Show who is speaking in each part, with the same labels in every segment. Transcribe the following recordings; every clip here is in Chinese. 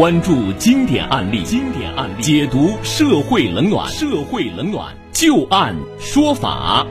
Speaker 1: 关注经典案例，经典案例解读社会冷暖，社会冷暖就案说法。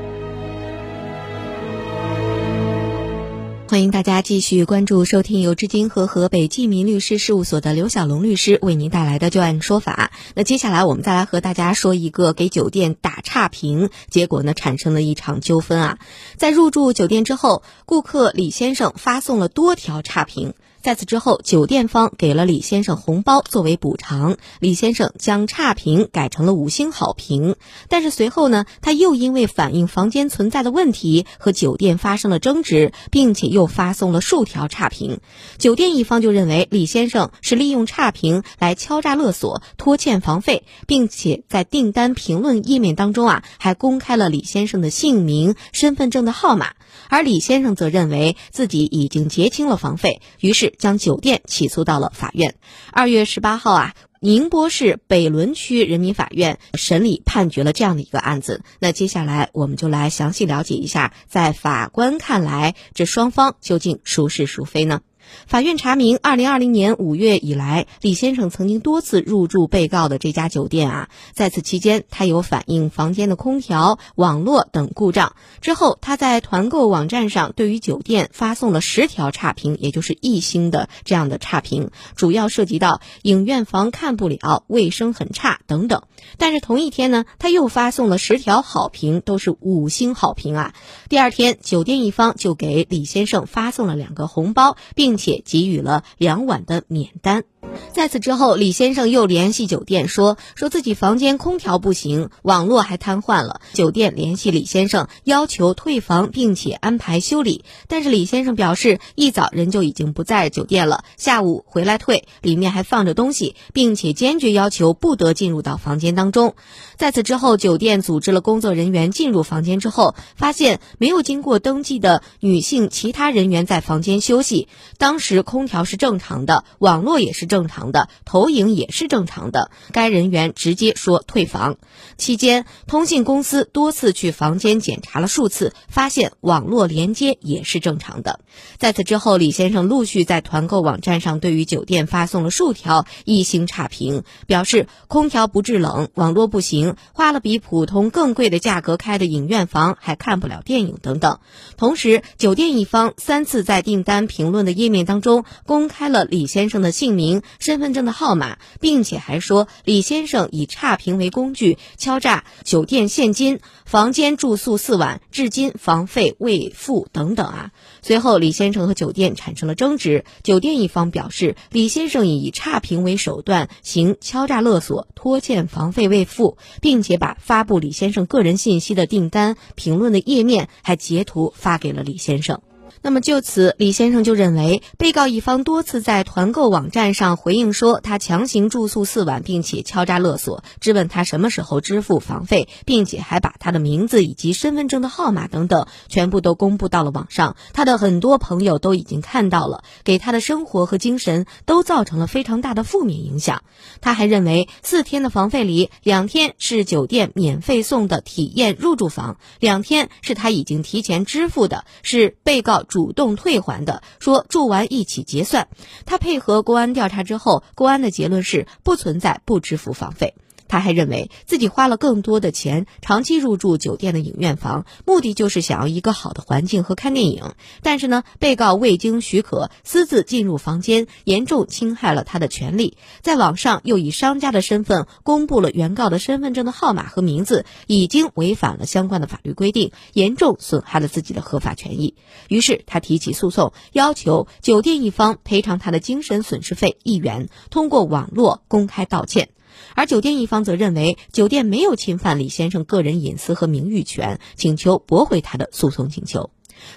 Speaker 2: 欢迎大家继续关注收听由至今和河北济民律师事务所的刘小龙律师为您带来的就案说法。那接下来我们再来和大家说一个给酒店打差评，结果呢产生了一场纠纷啊。在入住酒店之后，顾客李先生发送了多条差评。在此之后，酒店方给了李先生红包作为补偿，李先生将差评改成了五星好评。但是随后呢，他又因为反映房间存在的问题和酒店发生了争执，并且又发送了数条差评。酒店一方就认为李先生是利用差评来敲诈勒索、拖欠房费，并且在订单评论页面当中啊，还公开了李先生的姓名、身份证的号码。而李先生则认为自己已经结清了房费，于是。将酒店起诉到了法院。二月十八号啊，宁波市北仑区人民法院审理判决了这样的一个案子。那接下来我们就来详细了解一下，在法官看来，这双方究竟孰是孰非呢？法院查明，二零二零年五月以来，李先生曾经多次入住被告的这家酒店啊。在此期间，他有反映房间的空调、网络等故障。之后，他在团购网站上对于酒店发送了十条差评，也就是一星的这样的差评，主要涉及到影院房看不了、卫生很差等等。但是同一天呢，他又发送了十条好评，都是五星好评啊。第二天，酒店一方就给李先生发送了两个红包，并且给予了两晚的免单。在此之后，李先生又联系酒店说，说自己房间空调不行，网络还瘫痪了。酒店联系李先生，要求退房，并且安排修理。但是李先生表示，一早人就已经不在酒店了，下午回来退，里面还放着东西，并且坚决要求不得进入到房间当中。在此之后，酒店组织了工作人员进入房间之后，发现没有经过登记的女性其他人员在房间休息。当时空调是正常的，网络也是正。正常的投影也是正常的，该人员直接说退房。期间，通信公司多次去房间检查了数次，发现网络连接也是正常的。在此之后，李先生陆续在团购网站上对于酒店发送了数条一星差评，表示空调不制冷，网络不行，花了比普通更贵的价格开的影院房还看不了电影等等。同时，酒店一方三次在订单评论的页面当中公开了李先生的姓名。身份证的号码，并且还说李先生以差评为工具敲诈酒店现金，房间住宿四晚，至今房费未付等等啊。随后，李先生和酒店产生了争执，酒店一方表示李先生以差评为手段行敲诈勒索，拖欠房费未付，并且把发布李先生个人信息的订单评论的页面还截图发给了李先生。那么就此，李先生就认为，被告一方多次在团购网站上回应说他强行住宿四晚，并且敲诈勒索，质问他什么时候支付房费，并且还把他的名字以及身份证的号码等等全部都公布到了网上。他的很多朋友都已经看到了，给他的生活和精神都造成了非常大的负面影响。他还认为，四天的房费里，两天是酒店免费送的体验入住房，两天是他已经提前支付的，是被告。主动退还的，说住完一起结算。他配合公安调查之后，公安的结论是不存在不支付房费。他还认为自己花了更多的钱长期入住酒店的影院房，目的就是想要一个好的环境和看电影。但是呢，被告未经许可私自进入房间，严重侵害了他的权利。在网上又以商家的身份公布了原告的身份证的号码和名字，已经违反了相关的法律规定，严重损害了自己的合法权益。于是他提起诉讼，要求酒店一方赔偿他的精神损失费一元，通过网络公开道歉。而酒店一方则认为酒店没有侵犯李先生个人隐私和名誉权，请求驳回他的诉讼请求。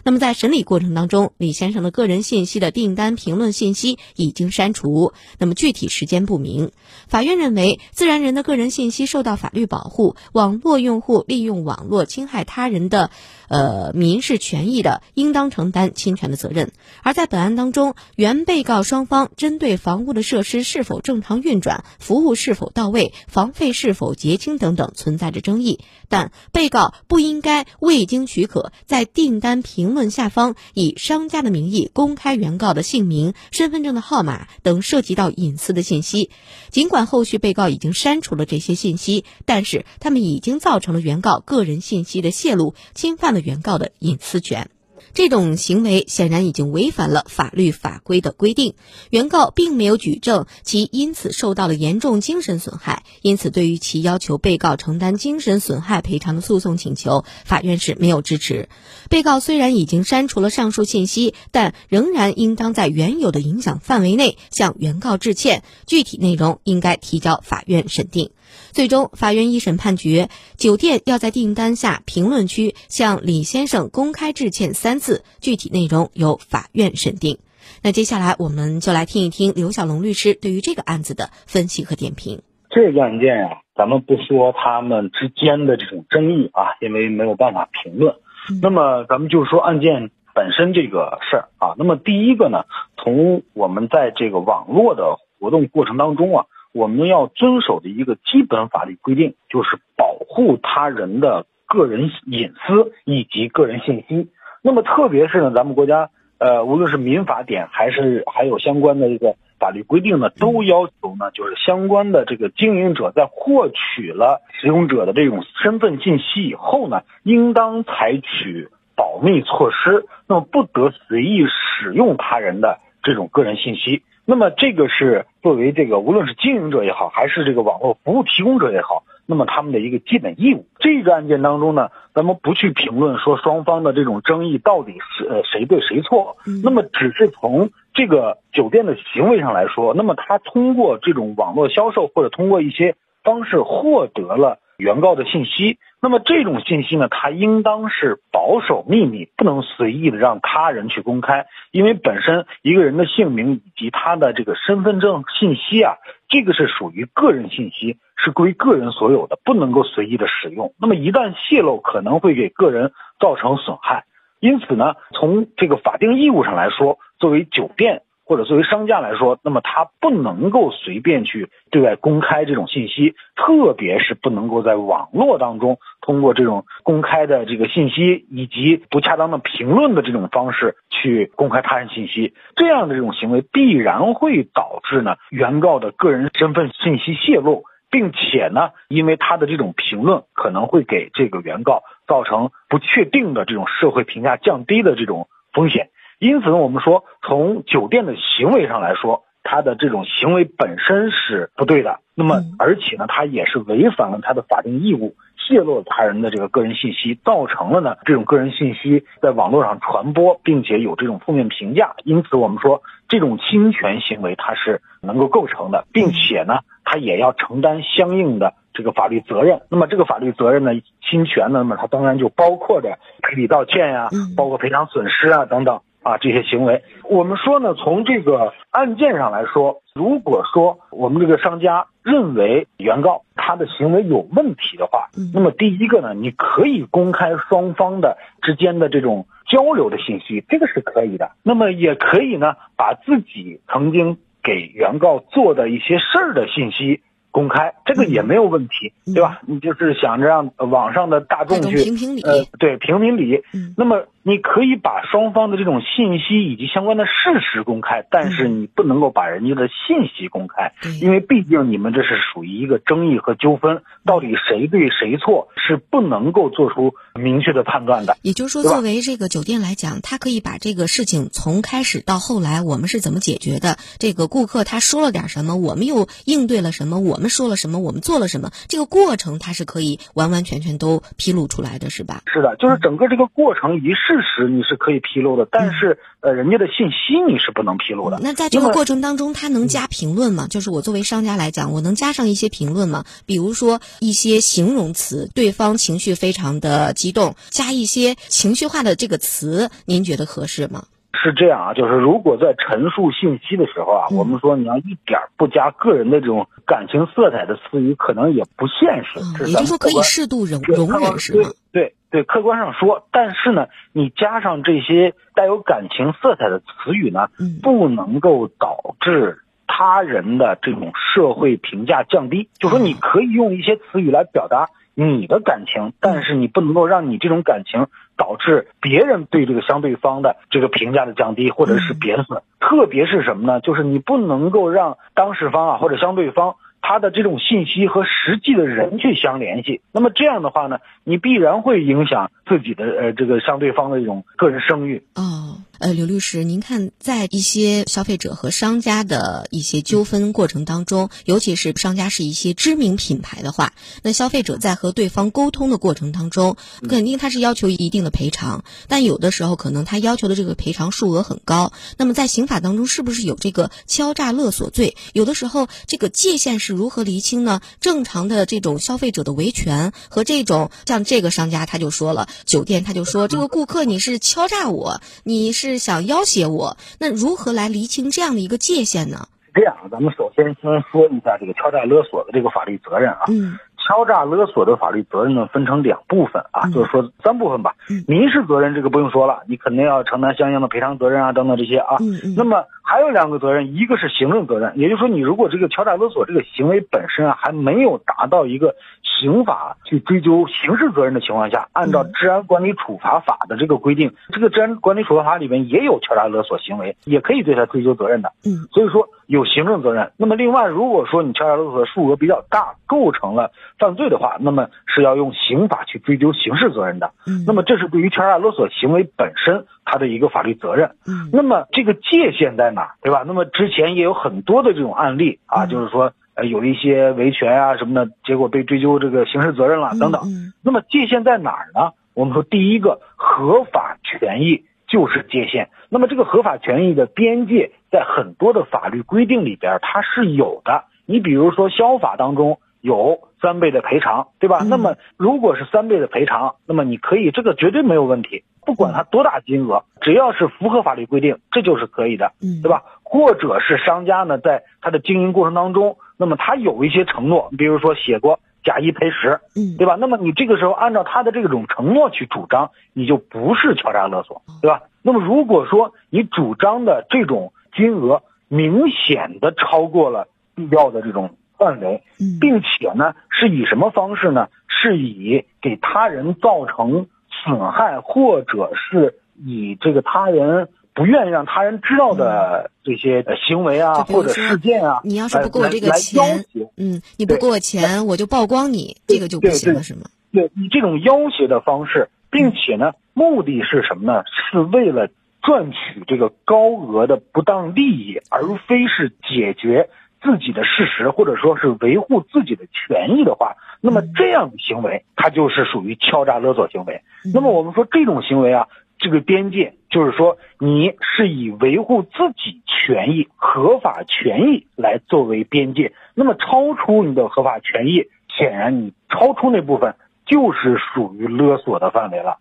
Speaker 2: 那么在审理过程当中，李先生的个人信息的订单评论信息已经删除，那么具体时间不明。法院认为，自然人的个人信息受到法律保护，网络用户利用网络侵害他人的，呃民事权益的，应当承担侵权的责任。而在本案当中，原被告双方针对房屋的设施是否正常运转、服务是否到位、房费是否结清等等存在着争议，但被告不应该未经许可在订单。评论下方以商家的名义公开原告的姓名、身份证的号码等涉及到隐私的信息。尽管后续被告已经删除了这些信息，但是他们已经造成了原告个人信息的泄露，侵犯了原告的隐私权。这种行为显然已经违反了法律法规的规定。原告并没有举证其因此受到了严重精神损害，因此对于其要求被告承担精神损害赔偿的诉讼请求，法院是没有支持。被告虽然已经删除了上述信息，但仍然应当在原有的影响范围内向原告致歉，具体内容应该提交法院审定。最终，法院一审判决，酒店要在订单下评论区向李先生公开致歉三次，具体内容由法院审定。那接下来，我们就来听一听刘小龙律师对于这个案子的分析和点评。
Speaker 3: 这个案件呀，咱们不说他们之间的这种争议啊，因为没有办法评论。那么，咱们就说案件本身这个事儿啊。那么，第一个呢，从我们在这个网络的活动过程当中啊。我们要遵守的一个基本法律规定，就是保护他人的个人隐私以及个人信息。那么，特别是呢，咱们国家呃，无论是民法典还是还有相关的这个法律规定呢，都要求呢，就是相关的这个经营者在获取了使用者的这种身份信息以后呢，应当采取保密措施，那么不得随意使用他人的这种个人信息。那么这个是作为这个无论是经营者也好，还是这个网络服务提供者也好，那么他们的一个基本义务。这个案件当中呢，咱们不去评论说双方的这种争议到底是呃谁对谁错，那么只是从这个酒店的行为上来说，那么他通过这种网络销售或者通过一些方式获得了原告的信息。那么这种信息呢，它应当是保守秘密，不能随意的让他人去公开，因为本身一个人的姓名以及他的这个身份证信息啊，这个是属于个人信息，是归个人所有的，不能够随意的使用。那么一旦泄露，可能会给个人造成损害。因此呢，从这个法定义务上来说，作为酒店。或者作为商家来说，那么他不能够随便去对外公开这种信息，特别是不能够在网络当中通过这种公开的这个信息以及不恰当的评论的这种方式去公开他人信息。这样的这种行为必然会导致呢原告的个人身份信息泄露，并且呢，因为他的这种评论可能会给这个原告造成不确定的这种社会评价降低的这种风险。因此呢，我们说从酒店的行为上来说，他的这种行为本身是不对的。那么，而且呢，他也是违反了他的法定义务，泄露了他人的这个个人信息，造成了呢这种个人信息在网络上传播，并且有这种负面评价。因此，我们说这种侵权行为它是能够构成的，并且呢，他也要承担相应的这个法律责任。那么，这个法律责任呢，侵权呢，那么它当然就包括着赔礼道歉呀，包括赔偿损失啊等等。啊，这些行为，我们说呢，从这个案件上来说，如果说我们这个商家认为原告他的行为有问题的话，那么第一个呢，你可以公开双方的之间的这种交流的信息，这个是可以的。那么也可以呢，把自己曾经给原告做的一些事儿的信息。公开这个也没有问题，对吧？你就是想着让网上的大众去
Speaker 2: 评评理，
Speaker 3: 呃，对评评理。那么你可以把双方的这种信息以及相关的事实公开，但是你不能够把人家的信息公开，因为毕竟你们这是属于一个争议和纠纷，到底谁对谁错是不能够做出明确的判断的。
Speaker 2: 也就是说，作为这个酒店来讲，他可以把这个事情从开始到后来我们是怎么解决的，这个顾客他说了点什么，我们又应对了什么，我们。说了什么？我们做了什么？这个过程他是可以完完全全都披露出来的，是吧？
Speaker 3: 是的，就是整个这个过程以及事实你是可以披露的，但是呃，人家的信息你是不能披露的。
Speaker 2: 那在这个过程当中，他能加评论吗？就是我作为商家来讲，我能加上一些评论吗？比如说一些形容词，对方情绪非常的激动，加一些情绪化的这个词，您觉得合适吗？
Speaker 3: 是这样啊，就是如果在陈述信息的时候啊，我们说你要一点不加个人的这种感情色彩的词语，可能也不现实。
Speaker 2: 也就是说，可以适度容容忍，是吗？
Speaker 3: 对对，客观上说，但是呢，你加上这些带有感情色彩的词语呢，不能够导致他人的这种社会评价降低。就说你可以用一些词语来表达。你的感情，但是你不能够让你这种感情导致别人对这个相对方的这个评价的降低，或者是贬损。特别是什么呢？就是你不能够让当事方啊或者相对方。他的这种信息和实际的人去相联系，那么这样的话呢，你必然会影响自己的呃这个相对方的一种个人声誉。
Speaker 2: 哦，呃，刘律师，您看，在一些消费者和商家的一些纠纷过程当中，尤其是商家是一些知名品牌的话，那消费者在和对方沟通的过程当中，肯定他是要求一定的赔偿，但有的时候可能他要求的这个赔偿数额很高。那么在刑法当中，是不是有这个敲诈勒索罪？有的时候这个界限是。如何厘清呢？正常的这种消费者的维权和这种像这个商家他就说了，酒店他就说这个顾客你是敲诈我，你是想要挟我，那如何来厘清这样的一个界限呢？
Speaker 3: 这样，咱们首先先说一下这个敲诈勒索的这个法律责任啊。
Speaker 2: 嗯。
Speaker 3: 敲诈勒索的法律责任呢，分成两部分啊，就是说三部分吧。嗯民事责任这个不用说了，你肯定要承担相应的赔偿责任啊，等等这些啊。嗯那么还有两个责任，一个是行政责任，也就是说你如果这个敲诈勒索这个行为本身啊，还没有达到一个刑法去追究刑事责任的情况下，按照治安管理处罚法的这个规定，这个治安管理处罚法里面也有敲诈勒索行为，也可以对他追究责任的。
Speaker 2: 嗯，
Speaker 3: 所以说有行政责任。那么另外，如果说你敲诈勒索的数额比较大，构成了。犯罪的话，那么是要用刑法去追究刑事责任的。
Speaker 2: 嗯，
Speaker 3: 那么这是对于敲诈勒索行为本身它的一个法律责任。
Speaker 2: 嗯，
Speaker 3: 那么这个界限在哪，对吧？那么之前也有很多的这种案例啊，就是说呃有一些维权啊什么的，结果被追究这个刑事责任了等等。
Speaker 2: 嗯，
Speaker 3: 那么界限在哪儿呢？我们说第一个合法权益就是界限。那么这个合法权益的边界在很多的法律规定里边它是有的。你比如说消法当中。有三倍的赔偿，对吧？那么如果是三倍的赔偿，那么你可以，这个绝对没有问题。不管它多大金额，只要是符合法律规定，这就是可以的，对吧？或者是商家呢，在他的经营过程当中，那么他有一些承诺，比如说写过假一赔十，
Speaker 2: 嗯，
Speaker 3: 对吧？那么你这个时候按照他的这种承诺去主张，你就不是敲诈勒索，对吧？那么如果说你主张的这种金额明显的超过了必要的这种。范围，并且呢，是以什么方式呢？是以给他人造成损害，或者是以这个他人不愿意让他人知道的这些行为啊，或者事件啊，
Speaker 2: 你要是不给我这个钱，嗯，你不给我钱，我就曝光你，这个就不行了，是吗？
Speaker 3: 对，以这种要挟的方式，并且呢，目的是什么呢？是为了赚取这个高额的不当利益，而非是解决。自己的事实，或者说是维护自己的权益的话，那么这样的行为，它就是属于敲诈勒索行为。那么我们说这种行为啊，这个边界就是说，你是以维护自己权益、合法权益来作为边界，那么超出你的合法权益，显然你超出那部分就是属于勒索的范围了。